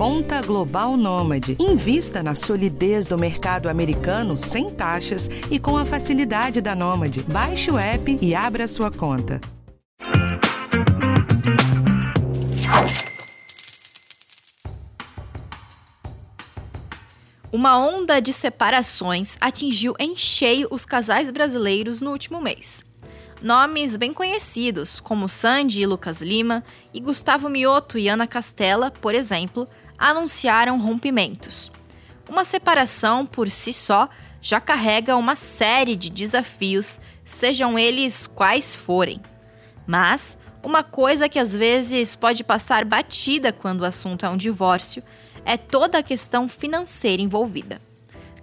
Conta Global Nômade. Invista na solidez do mercado americano sem taxas e com a facilidade da Nômade. Baixe o app e abra sua conta. Uma onda de separações atingiu em cheio os casais brasileiros no último mês. Nomes bem conhecidos, como Sandy e Lucas Lima, e Gustavo Mioto e Ana Castela, por exemplo, anunciaram rompimentos. Uma separação, por si só, já carrega uma série de desafios, sejam eles quais forem. Mas, uma coisa que às vezes pode passar batida quando o assunto é um divórcio é toda a questão financeira envolvida.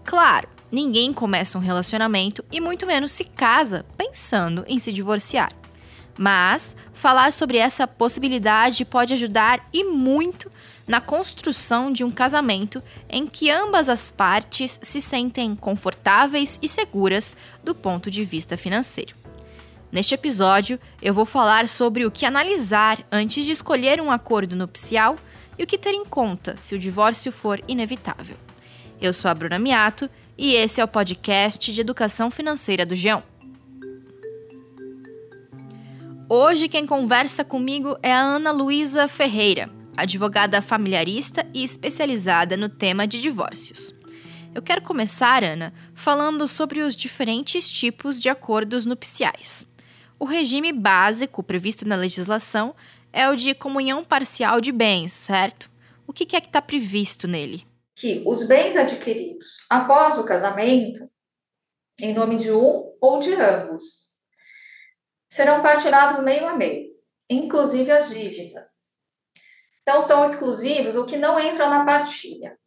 Claro, ninguém começa um relacionamento e muito menos se casa pensando em se divorciar. Mas falar sobre essa possibilidade pode ajudar e muito na construção de um casamento em que ambas as partes se sentem confortáveis e seguras do ponto de vista financeiro. Neste episódio, eu vou falar sobre o que analisar antes de escolher um acordo nupcial e o que ter em conta se o divórcio for inevitável. Eu sou a Bruna Miato e esse é o podcast de educação financeira do Geão. Hoje quem conversa comigo é a Ana Luísa Ferreira, advogada familiarista e especializada no tema de divórcios. Eu quero começar, Ana, falando sobre os diferentes tipos de acordos nupciais. O regime básico previsto na legislação é o de comunhão parcial de bens, certo? O que é que está previsto nele? Que os bens adquiridos após o casamento, em nome de um ou de ambos, serão partilhados meio a meio, inclusive as dívidas. Então, são exclusivos o que não entra na partilha: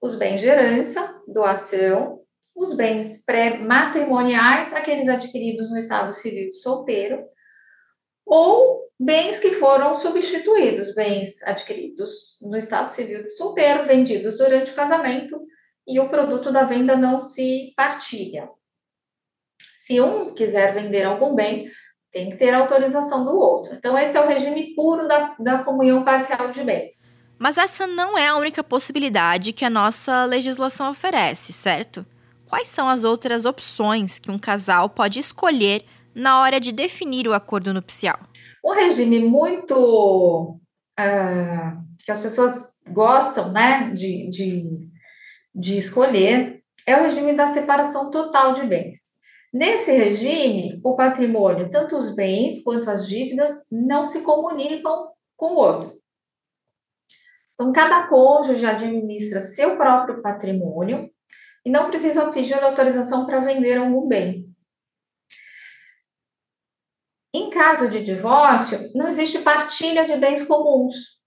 os bens de herança, doação, os bens pré-matrimoniais, aqueles adquiridos no estado civil de solteiro, ou bens que foram substituídos, bens adquiridos no estado civil de solteiro, vendidos durante o casamento e o produto da venda não se partilha. Se um quiser vender algum bem, tem que ter autorização do outro. Então, esse é o regime puro da, da comunhão parcial de bens. Mas essa não é a única possibilidade que a nossa legislação oferece, certo? Quais são as outras opções que um casal pode escolher na hora de definir o acordo nupcial? Um regime muito uh, que as pessoas gostam né, de, de, de escolher é o regime da separação total de bens. Nesse regime, o patrimônio, tanto os bens quanto as dívidas, não se comunicam com o outro. Então, cada cônjuge administra seu próprio patrimônio e não precisa pedir autorização para vender algum bem. Em caso de divórcio, não existe partilha de bens comuns.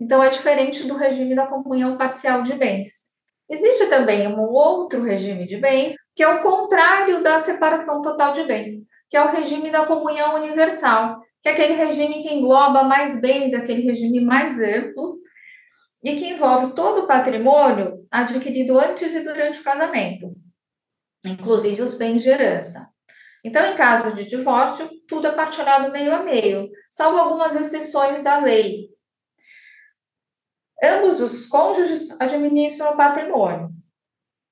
Então, é diferente do regime da comunhão parcial de bens. Existe também um outro regime de bens, que é o contrário da separação total de bens, que é o regime da comunhão universal, que é aquele regime que engloba mais bens, aquele regime mais amplo, e que envolve todo o patrimônio adquirido antes e durante o casamento, inclusive os bens de herança. Então, em caso de divórcio, tudo é partilhado meio a meio, salvo algumas exceções da lei. Ambos os cônjuges administram o patrimônio.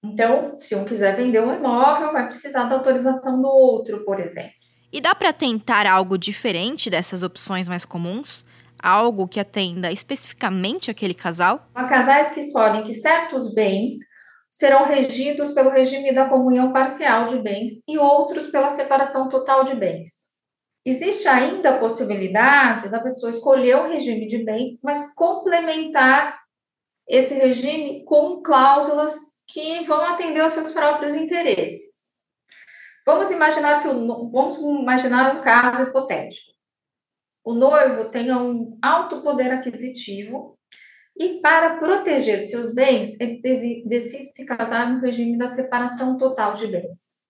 Então, se um quiser vender um imóvel, vai precisar da autorização do outro, por exemplo. E dá para tentar algo diferente dessas opções mais comuns? Algo que atenda especificamente aquele casal? Há casais que escolhem que certos bens serão regidos pelo regime da comunhão parcial de bens e outros pela separação total de bens. Existe ainda a possibilidade da pessoa escolher o regime de bens, mas complementar esse regime com cláusulas que vão atender aos seus próprios interesses. Vamos imaginar que o, vamos imaginar um caso hipotético. O noivo tenha um alto poder aquisitivo e para proteger seus bens, ele decide se casar no regime da separação total de bens.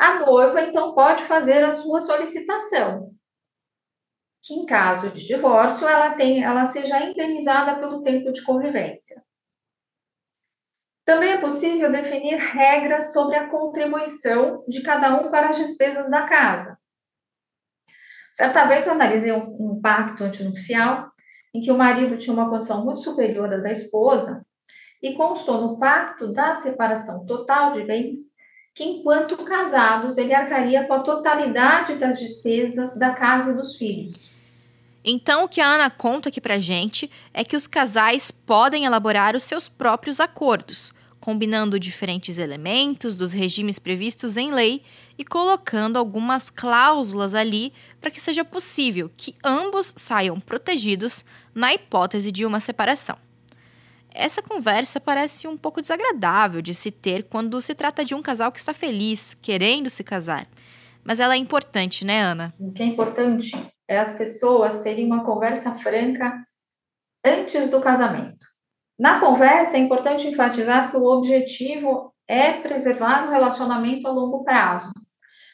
A noiva, então, pode fazer a sua solicitação, que em caso de divórcio, ela, tem, ela seja indenizada pelo tempo de convivência. Também é possível definir regras sobre a contribuição de cada um para as despesas da casa. Certa vez eu analisei um, um pacto antinupcial em que o marido tinha uma condição muito superior à da esposa, e constou no pacto da separação total de bens que, enquanto casados, ele arcaria com a totalidade das despesas da casa dos filhos. Então, o que a Ana conta aqui pra gente é que os casais podem elaborar os seus próprios acordos, combinando diferentes elementos dos regimes previstos em lei e colocando algumas cláusulas ali para que seja possível que ambos saiam protegidos na hipótese de uma separação. Essa conversa parece um pouco desagradável de se ter quando se trata de um casal que está feliz, querendo se casar. Mas ela é importante, né, Ana? O que é importante é as pessoas terem uma conversa franca antes do casamento. Na conversa, é importante enfatizar que o objetivo é preservar o relacionamento a longo prazo.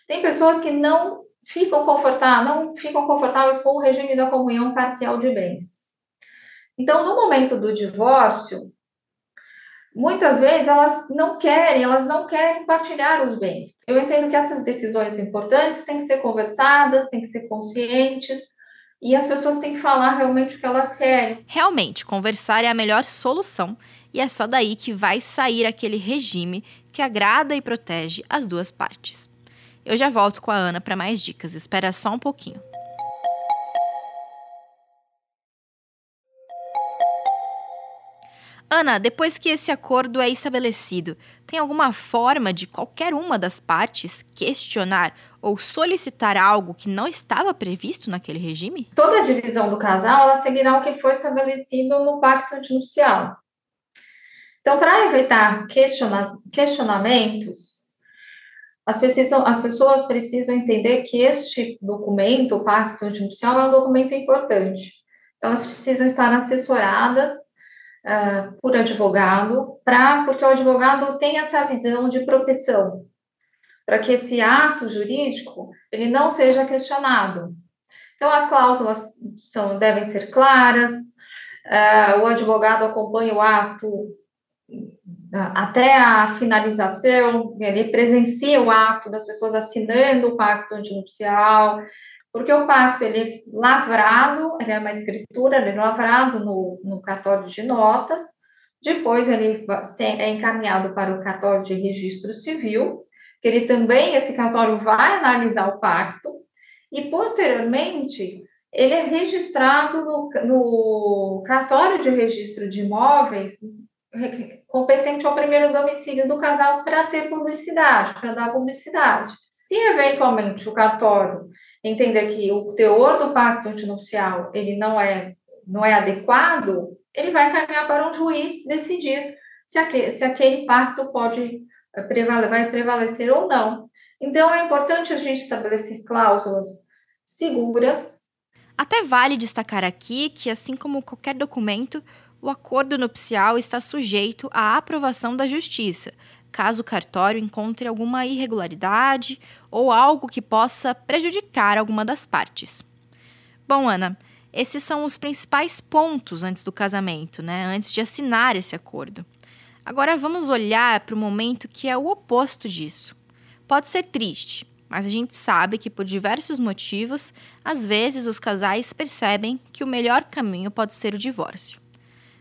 Tem pessoas que não ficam confortáveis, não ficam confortáveis com o regime da comunhão parcial de bens. Então, no momento do divórcio, muitas vezes elas não querem, elas não querem partilhar os bens. Eu entendo que essas decisões importantes têm que ser conversadas, têm que ser conscientes, e as pessoas têm que falar realmente o que elas querem. Realmente, conversar é a melhor solução, e é só daí que vai sair aquele regime que agrada e protege as duas partes. Eu já volto com a Ana para mais dicas, espera só um pouquinho. Ana, depois que esse acordo é estabelecido, tem alguma forma de qualquer uma das partes questionar ou solicitar algo que não estava previsto naquele regime? Toda a divisão do casal ela seguirá o que foi estabelecido no pacto nupcial. Então, para evitar questiona questionamentos, as, precisam, as pessoas precisam entender que este documento, o pacto nupcial, é um documento importante. Então, elas precisam estar assessoradas uh, por advogado, pra, porque o advogado tem essa visão de proteção, para que esse ato jurídico ele não seja questionado. Então, as cláusulas são, devem ser claras, uh, o advogado acompanha o ato até a finalização, ele presencia o ato das pessoas assinando o pacto antinupcial, porque o pacto ele é lavrado, ele é uma escritura, ele é lavrado no, no cartório de notas, depois ele é encaminhado para o cartório de registro civil, que ele também, esse cartório vai analisar o pacto, e posteriormente ele é registrado no, no cartório de registro de imóveis competente ao primeiro domicílio do casal para ter publicidade, para dar publicidade. Se eventualmente o cartório entender que o teor do pacto antinupcial ele não é não é adequado, ele vai caminhar para um juiz decidir se aquele, se aquele pacto pode eh, vai prevalecer ou não. Então é importante a gente estabelecer cláusulas seguras. Até vale destacar aqui que, assim como qualquer documento, o acordo nupcial está sujeito à aprovação da Justiça, caso o cartório encontre alguma irregularidade ou algo que possa prejudicar alguma das partes. Bom, Ana, esses são os principais pontos antes do casamento, né? Antes de assinar esse acordo. Agora vamos olhar para o momento que é o oposto disso. Pode ser triste, mas a gente sabe que por diversos motivos, às vezes os casais percebem que o melhor caminho pode ser o divórcio.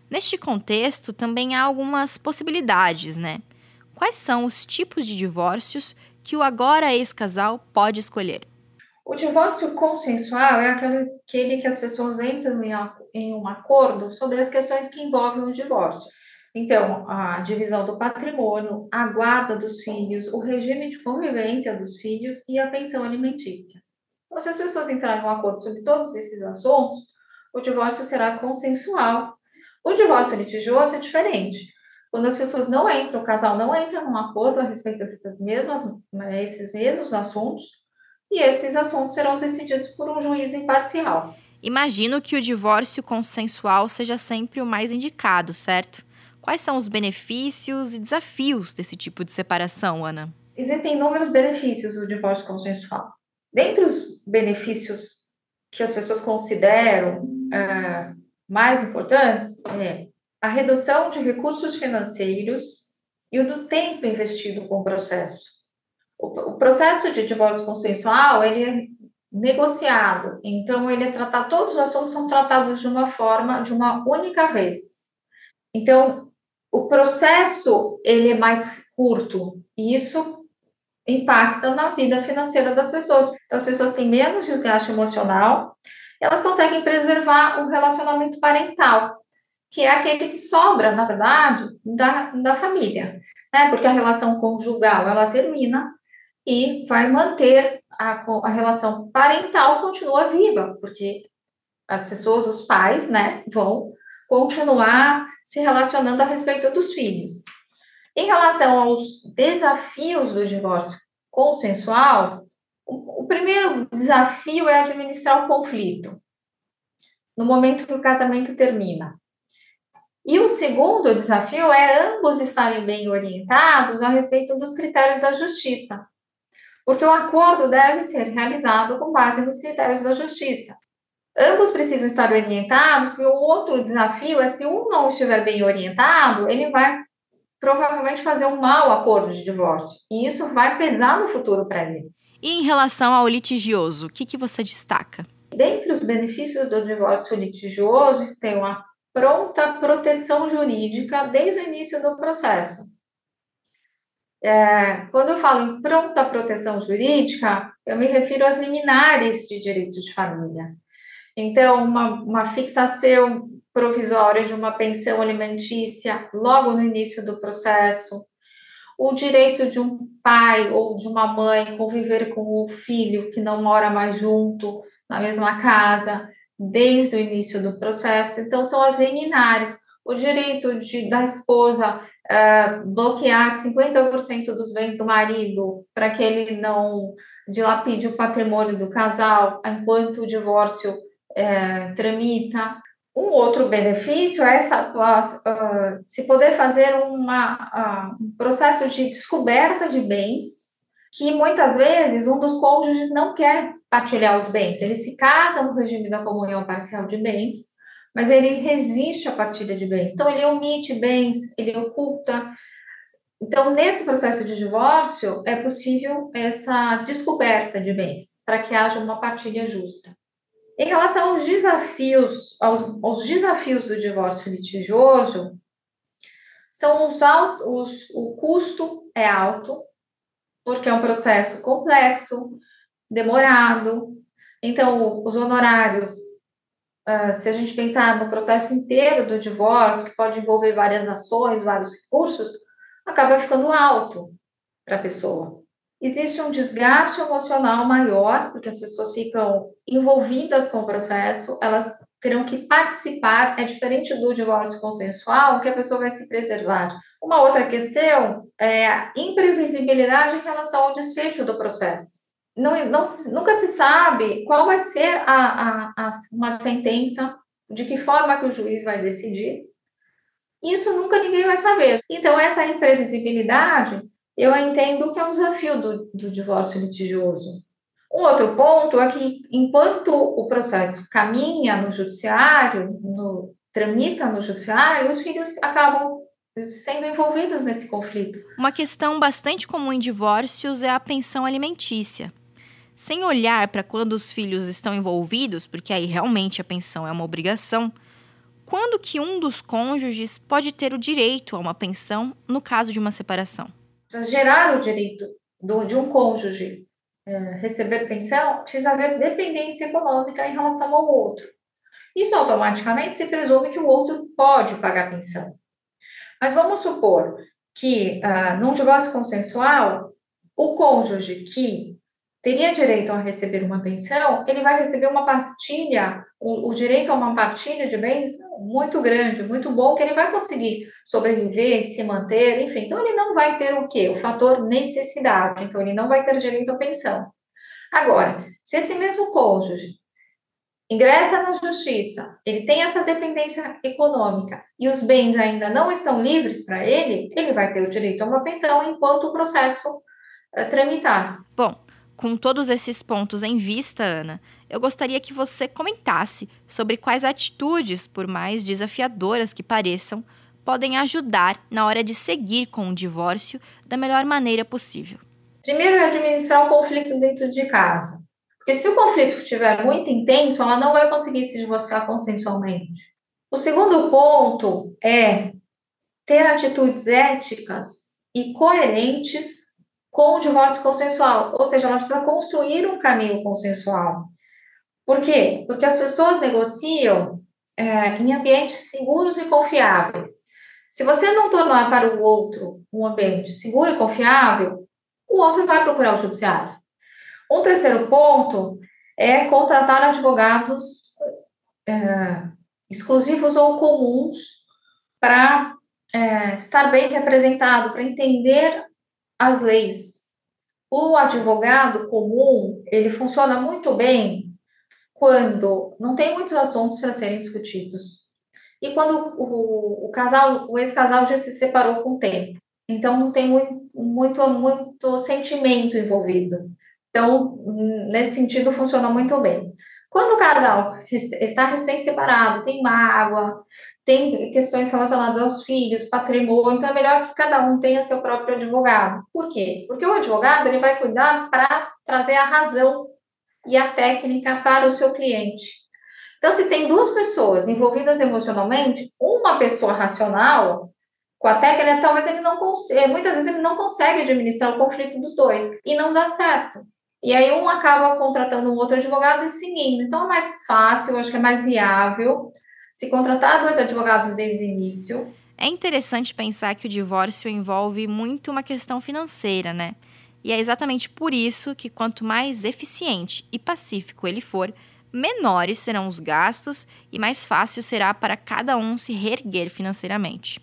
Neste contexto, também há algumas possibilidades, né? Quais são os tipos de divórcios que o agora ex-casal pode escolher? O divórcio consensual é aquele que as pessoas entram em um acordo sobre as questões que envolvem o divórcio. Então, a divisão do patrimônio, a guarda dos filhos, o regime de convivência dos filhos e a pensão alimentícia. Então, se as pessoas entrarem em um acordo sobre todos esses assuntos, o divórcio será consensual. O divórcio litigioso é diferente. Quando as pessoas não entram, o casal não entra num acordo a respeito dessas mesmas, né, esses mesmos assuntos, e esses assuntos serão decididos por um juiz imparcial. Imagino que o divórcio consensual seja sempre o mais indicado, certo? Quais são os benefícios e desafios desse tipo de separação, Ana? Existem inúmeros benefícios do divórcio consensual. Dentre os benefícios que as pessoas consideram é, mais importantes, é a redução de recursos financeiros e o do tempo investido com o processo. O, o processo de divórcio consensual, ele negociado. Então, ele é tratado, todos os assuntos são tratados de uma forma, de uma única vez. Então, o processo, ele é mais curto, e isso impacta na vida financeira das pessoas. Então, as pessoas têm menos desgaste emocional, elas conseguem preservar o relacionamento parental, que é aquele que sobra, na verdade, da, da família, né? Porque a relação conjugal, ela termina e vai manter a, a relação parental continua viva, porque as pessoas, os pais, né, vão continuar se relacionando a respeito dos filhos. Em relação aos desafios do divórcio consensual, o, primeiro desafio é administrar o conflito no momento que o casamento termina. E o segundo desafio é ambos estarem bem orientados a respeito dos critérios da justiça porque o acordo deve ser realizado com base nos critérios da justiça. Ambos precisam estar orientados, porque o outro desafio é se um não estiver bem orientado, ele vai provavelmente fazer um mau acordo de divórcio. E isso vai pesar no futuro para ele. E em relação ao litigioso, o que, que você destaca? Dentre os benefícios do divórcio litigioso estão a pronta proteção jurídica desde o início do processo. É, quando eu falo em pronta proteção jurídica, eu me refiro às liminares de direito de família. Então, uma, uma fixação provisória de uma pensão alimentícia logo no início do processo, o direito de um pai ou de uma mãe conviver com o filho que não mora mais junto na mesma casa desde o início do processo. Então, são as liminares. O direito de, da esposa uh, bloquear 50% dos bens do marido para que ele não dilapide o patrimônio do casal enquanto o divórcio uh, tramita. Um outro benefício é uh, se poder fazer uma, um processo de descoberta de bens que muitas vezes um dos cônjuges não quer partilhar os bens. Ele se casa no regime da comunhão parcial de bens mas ele resiste à partilha de bens. Então, ele omite bens, ele oculta. Então, nesse processo de divórcio, é possível essa descoberta de bens, para que haja uma partilha justa. Em relação aos desafios, aos, aos desafios do divórcio litigioso, são os altos, o custo é alto, porque é um processo complexo, demorado. Então, os honorários Uh, se a gente pensar no processo inteiro do divórcio, que pode envolver várias ações, vários recursos, acaba ficando alto para a pessoa. Existe um desgaste emocional maior, porque as pessoas ficam envolvidas com o processo, elas terão que participar, é diferente do divórcio consensual, que a pessoa vai se preservar. Uma outra questão é a imprevisibilidade em relação ao desfecho do processo não, não, nunca se sabe qual vai ser a, a, a, uma sentença, de que forma que o juiz vai decidir. Isso nunca ninguém vai saber. Então, essa imprevisibilidade, eu entendo que é um desafio do, do divórcio litigioso. Um outro ponto é que, enquanto o processo caminha no judiciário, no, tramita no judiciário, os filhos acabam sendo envolvidos nesse conflito. Uma questão bastante comum em divórcios é a pensão alimentícia sem olhar para quando os filhos estão envolvidos, porque aí realmente a pensão é uma obrigação, quando que um dos cônjuges pode ter o direito a uma pensão no caso de uma separação? Para gerar o direito do, de um cônjuge é, receber pensão, precisa haver dependência econômica em relação ao outro. Isso automaticamente se presume que o outro pode pagar pensão. Mas vamos supor que, ah, num divórcio consensual, o cônjuge que teria direito a receber uma pensão, ele vai receber uma partilha, o, o, direito a uma partilha de bens muito grande, muito bom, que ele vai conseguir sobreviver, se manter, enfim. Então, ele não vai ter o quê? O fator necessidade. Então, ele não vai ter direito à pensão. Agora, se esse mesmo cônjuge ingressa na justiça, ele tem essa dependência econômica e os bens ainda não estão livres para ele, ele vai ter o direito a uma pensão enquanto o processo uh, tramitar. Bom, com todos esses pontos em vista, Ana, eu gostaria que você comentasse sobre quais atitudes, por mais desafiadoras que pareçam, podem ajudar na hora de seguir com o divórcio da melhor maneira possível. Primeiro é administrar o conflito dentro de casa. Porque se o conflito estiver muito intenso, ela não vai conseguir se divorciar consensualmente. O segundo ponto é ter atitudes éticas e coerentes com o divórcio consensual, ou seja, ela precisa construir um caminho consensual. Por quê? Porque as pessoas negociam é, em ambientes seguros e confiáveis. Se você não tornar para o outro um ambiente seguro e confiável, o outro vai procurar o judiciário. Um terceiro ponto é contratar advogados é, exclusivos ou comuns para é, estar bem representado, para entender as leis. O advogado comum, ele funciona muito bem quando não tem muitos assuntos para serem discutidos e quando o, o casal, o ex-casal já se separou com o tempo. Então não tem muito, muito, muito sentimento envolvido. Então, nesse sentido, funciona muito bem. Quando o casal está recém-separado, tem mágoa, tem questões relacionadas aos filhos, patrimônio, então é melhor que cada um tenha seu próprio advogado. Por quê? Porque o advogado ele vai cuidar para trazer a razão e a técnica para o seu cliente. Então, se tem duas pessoas envolvidas emocionalmente, uma pessoa racional com a técnica, talvez ele não consiga, muitas vezes ele não consegue administrar o conflito dos dois e não dá certo. E aí um acaba contratando um outro advogado e seguindo. Então é mais fácil, acho que é mais viável se contratar dois advogados desde o início. É interessante pensar que o divórcio envolve muito uma questão financeira, né? E é exatamente por isso que quanto mais eficiente e pacífico ele for, menores serão os gastos e mais fácil será para cada um se reerguer financeiramente.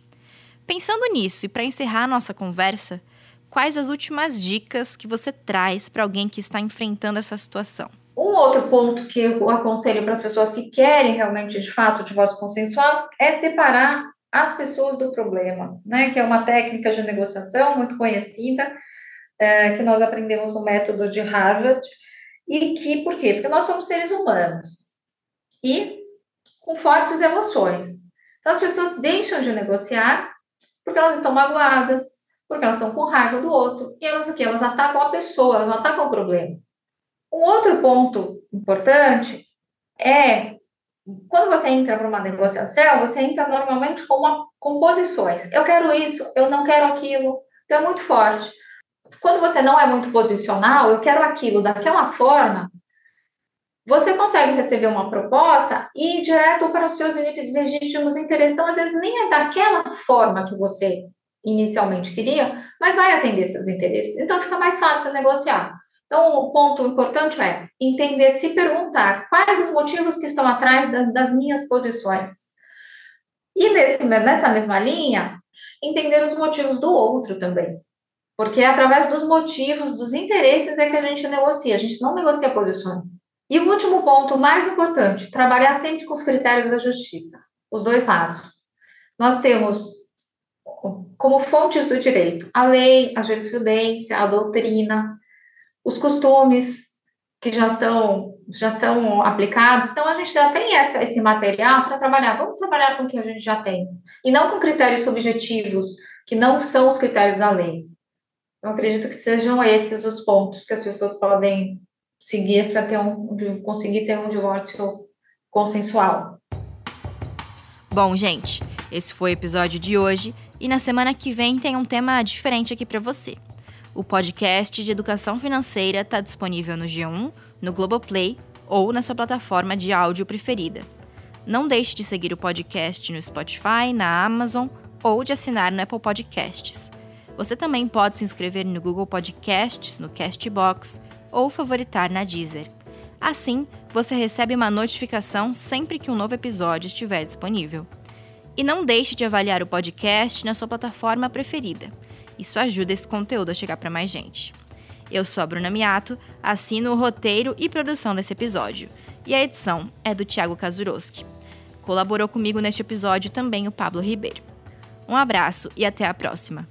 Pensando nisso e para encerrar nossa conversa, quais as últimas dicas que você traz para alguém que está enfrentando essa situação? Um outro ponto que eu aconselho para as pessoas que querem realmente, de fato, o divórcio consensual é separar as pessoas do problema, né? Que é uma técnica de negociação muito conhecida, é, que nós aprendemos no método de Harvard, e que, por quê? Porque nós somos seres humanos e com fortes emoções. Então, as pessoas deixam de negociar porque elas estão magoadas, porque elas estão com raiva do outro, e elas o quê? Elas atacam a pessoa, elas não atacam o problema. Um outro ponto importante é quando você entra para uma negociação, você entra normalmente com, uma, com posições. Eu quero isso, eu não quero aquilo. Então é muito forte quando você não é muito posicional, eu quero aquilo daquela forma, você consegue receber uma proposta e ir direto para os seus legítimos interesses. Então, às vezes, nem é daquela forma que você inicialmente queria, mas vai atender seus interesses. Então, fica mais fácil negociar. Então, o ponto importante é entender, se perguntar quais os motivos que estão atrás das, das minhas posições. E nesse, nessa mesma linha, entender os motivos do outro também. Porque é através dos motivos, dos interesses é que a gente negocia, a gente não negocia posições. E o último ponto, mais importante, trabalhar sempre com os critérios da justiça, os dois lados. Nós temos como fontes do direito a lei, a jurisprudência, a doutrina, os costumes que já são, já são aplicados. Então, a gente já tem essa, esse material para trabalhar. Vamos trabalhar com o que a gente já tem. E não com critérios subjetivos, que não são os critérios da lei. Eu acredito que sejam esses os pontos que as pessoas podem seguir para ter um, conseguir ter um divórcio consensual. Bom, gente, esse foi o episódio de hoje e na semana que vem tem um tema diferente aqui para você. O podcast de educação financeira está disponível no G1, no Globoplay ou na sua plataforma de áudio preferida. Não deixe de seguir o podcast no Spotify, na Amazon ou de assinar no Apple Podcasts. Você também pode se inscrever no Google Podcasts, no Castbox ou favoritar na Deezer. Assim, você recebe uma notificação sempre que um novo episódio estiver disponível. E não deixe de avaliar o podcast na sua plataforma preferida. Isso ajuda esse conteúdo a chegar para mais gente. Eu sou a Bruna Miato, assino o roteiro e produção desse episódio. E a edição é do Thiago Kazuroski. Colaborou comigo neste episódio também o Pablo Ribeiro. Um abraço e até a próxima.